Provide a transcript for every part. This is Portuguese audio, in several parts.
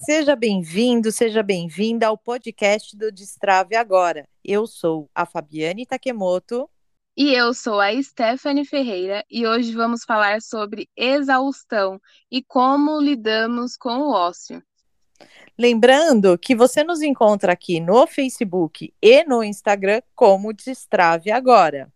Seja bem-vindo, seja bem-vinda ao podcast do Destrave Agora. Eu sou a Fabiane Takemoto. E eu sou a Stephanie Ferreira e hoje vamos falar sobre exaustão e como lidamos com o ócio. Lembrando que você nos encontra aqui no Facebook e no Instagram como Destrave Agora.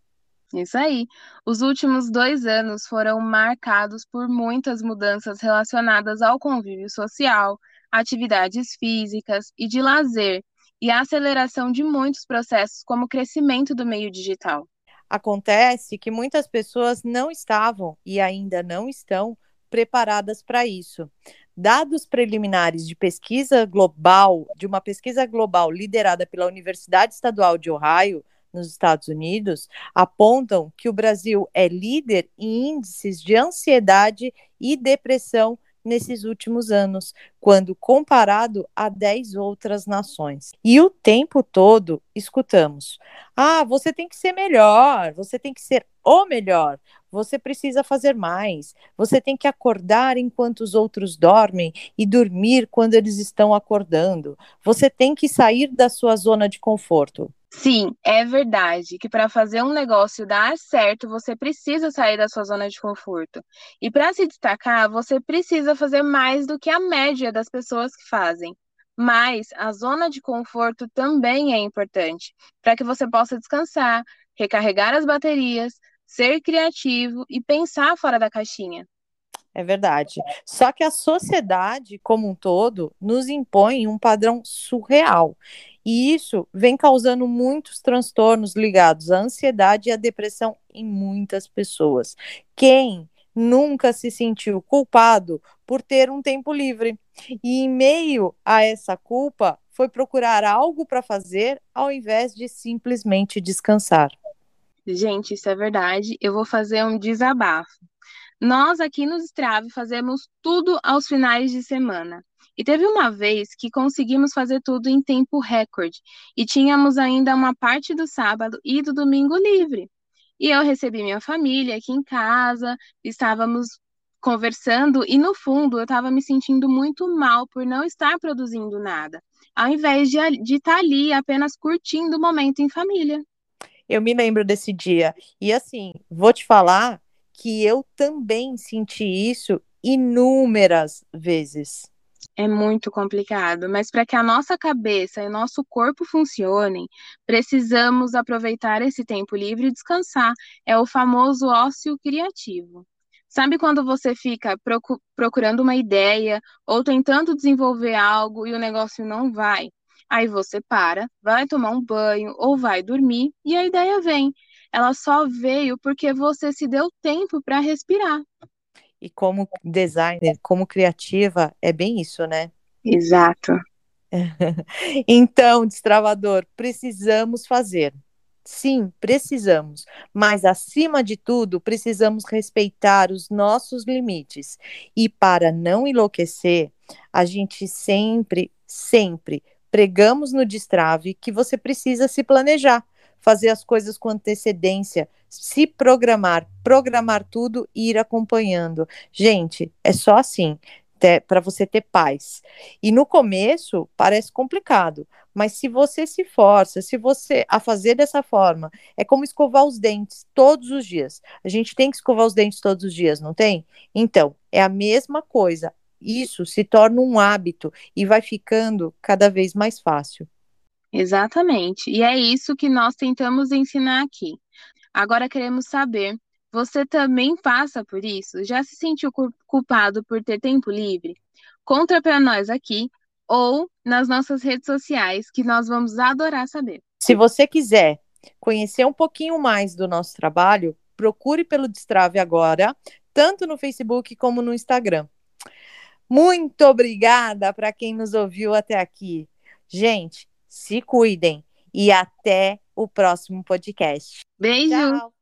Isso aí. Os últimos dois anos foram marcados por muitas mudanças relacionadas ao convívio social, atividades físicas e de lazer, e a aceleração de muitos processos, como o crescimento do meio digital. Acontece que muitas pessoas não estavam e ainda não estão preparadas para isso. Dados preliminares de pesquisa global, de uma pesquisa global liderada pela Universidade Estadual de Ohio, nos Estados Unidos, apontam que o Brasil é líder em índices de ansiedade e depressão nesses últimos anos, quando comparado a 10 outras nações. E o tempo todo escutamos: ah, você tem que ser melhor, você tem que ser o melhor, você precisa fazer mais, você tem que acordar enquanto os outros dormem e dormir quando eles estão acordando, você tem que sair da sua zona de conforto. Sim, é verdade que para fazer um negócio dar certo, você precisa sair da sua zona de conforto. E para se destacar, você precisa fazer mais do que a média das pessoas que fazem. Mas a zona de conforto também é importante para que você possa descansar, recarregar as baterias, ser criativo e pensar fora da caixinha. É verdade. Só que a sociedade como um todo nos impõe um padrão surreal. E isso vem causando muitos transtornos ligados à ansiedade e à depressão em muitas pessoas. Quem nunca se sentiu culpado por ter um tempo livre? E em meio a essa culpa, foi procurar algo para fazer ao invés de simplesmente descansar. Gente, isso é verdade. Eu vou fazer um desabafo. Nós aqui nos Strave fazemos tudo aos finais de semana. E teve uma vez que conseguimos fazer tudo em tempo recorde e tínhamos ainda uma parte do sábado e do domingo livre. E eu recebi minha família aqui em casa, estávamos conversando e no fundo eu estava me sentindo muito mal por não estar produzindo nada, ao invés de, de estar ali apenas curtindo o momento em família. Eu me lembro desse dia. E assim, vou te falar que eu também senti isso inúmeras vezes. É muito complicado, mas para que a nossa cabeça e nosso corpo funcionem, precisamos aproveitar esse tempo livre e descansar. É o famoso ócio criativo. Sabe quando você fica procurando uma ideia ou tentando desenvolver algo e o negócio não vai? Aí você para, vai tomar um banho ou vai dormir e a ideia vem. Ela só veio porque você se deu tempo para respirar. E como designer, como criativa, é bem isso, né? Exato. então, destravador, precisamos fazer. Sim, precisamos, mas acima de tudo, precisamos respeitar os nossos limites. E para não enlouquecer, a gente sempre, sempre pregamos no Destrave que você precisa se planejar, fazer as coisas com antecedência, se programar, programar tudo e ir acompanhando. Gente, é só assim para você ter paz. E no começo parece complicado, mas se você se força, se você a fazer dessa forma, é como escovar os dentes todos os dias. A gente tem que escovar os dentes todos os dias, não tem? Então, é a mesma coisa. Isso se torna um hábito e vai ficando cada vez mais fácil. Exatamente. E é isso que nós tentamos ensinar aqui. Agora queremos saber, você também passa por isso? Já se sentiu culpado por ter tempo livre? Conta para nós aqui ou nas nossas redes sociais, que nós vamos adorar saber. Se você quiser conhecer um pouquinho mais do nosso trabalho, procure pelo Destrave agora, tanto no Facebook como no Instagram. Muito obrigada para quem nos ouviu até aqui. Gente, se cuidem e até o próximo podcast. Beijo. Tchau.